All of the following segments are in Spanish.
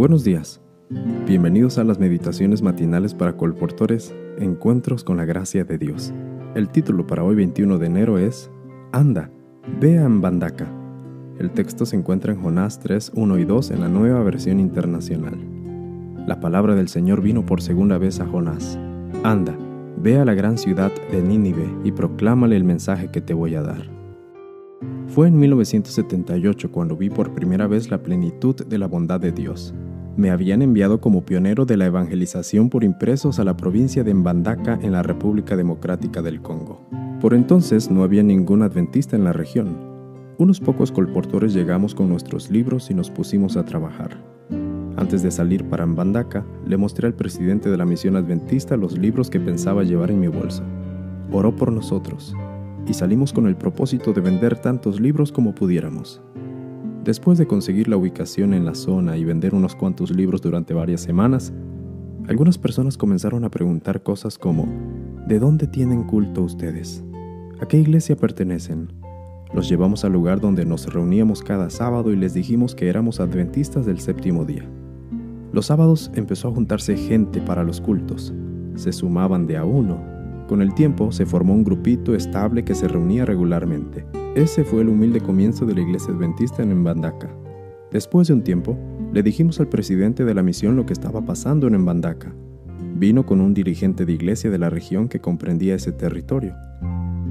Buenos días. Bienvenidos a las meditaciones matinales para colportores, Encuentros con la Gracia de Dios. El título para hoy 21 de enero es Anda, ve a Mbandaka. El texto se encuentra en Jonás 3, 1 y 2 en la nueva versión internacional. La palabra del Señor vino por segunda vez a Jonás. Anda, ve a la gran ciudad de Nínive y proclámale el mensaje que te voy a dar. Fue en 1978 cuando vi por primera vez la plenitud de la bondad de Dios. Me habían enviado como pionero de la evangelización por impresos a la provincia de Mbandaka en la República Democrática del Congo. Por entonces no había ningún adventista en la región. Unos pocos colportores llegamos con nuestros libros y nos pusimos a trabajar. Antes de salir para Mbandaka, le mostré al presidente de la misión adventista los libros que pensaba llevar en mi bolsa. Oró por nosotros, y salimos con el propósito de vender tantos libros como pudiéramos. Después de conseguir la ubicación en la zona y vender unos cuantos libros durante varias semanas, algunas personas comenzaron a preguntar cosas como, ¿de dónde tienen culto ustedes? ¿A qué iglesia pertenecen? Los llevamos al lugar donde nos reuníamos cada sábado y les dijimos que éramos adventistas del séptimo día. Los sábados empezó a juntarse gente para los cultos. Se sumaban de a uno con el tiempo se formó un grupito estable que se reunía regularmente. Ese fue el humilde comienzo de la iglesia adventista en Mbandaka. Después de un tiempo, le dijimos al presidente de la misión lo que estaba pasando en Mbandaka. Vino con un dirigente de iglesia de la región que comprendía ese territorio.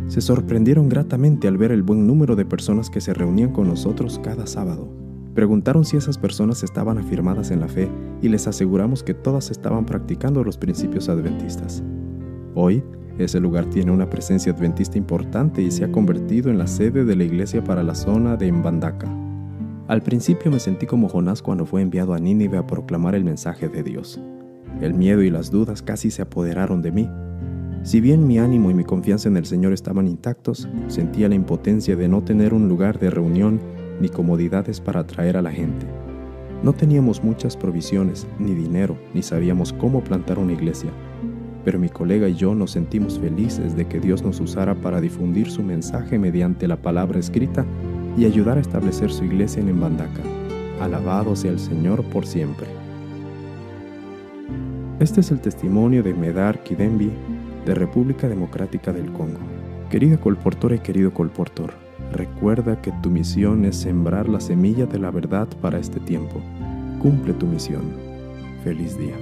Se sorprendieron gratamente al ver el buen número de personas que se reunían con nosotros cada sábado. Preguntaron si esas personas estaban afirmadas en la fe y les aseguramos que todas estaban practicando los principios adventistas. Hoy, ese lugar tiene una presencia adventista importante y se ha convertido en la sede de la iglesia para la zona de Mbandaka. Al principio me sentí como Jonás cuando fue enviado a Nínive a proclamar el mensaje de Dios. El miedo y las dudas casi se apoderaron de mí. Si bien mi ánimo y mi confianza en el Señor estaban intactos, sentía la impotencia de no tener un lugar de reunión ni comodidades para atraer a la gente. No teníamos muchas provisiones, ni dinero, ni sabíamos cómo plantar una iglesia pero mi colega y yo nos sentimos felices de que Dios nos usara para difundir su mensaje mediante la palabra escrita y ayudar a establecer su iglesia en Mbandaka. Alabado sea el Señor por siempre. Este es el testimonio de Medar Kidembi de República Democrática del Congo. Querida colportora y querido colportor, recuerda que tu misión es sembrar la semilla de la verdad para este tiempo. Cumple tu misión. Feliz día.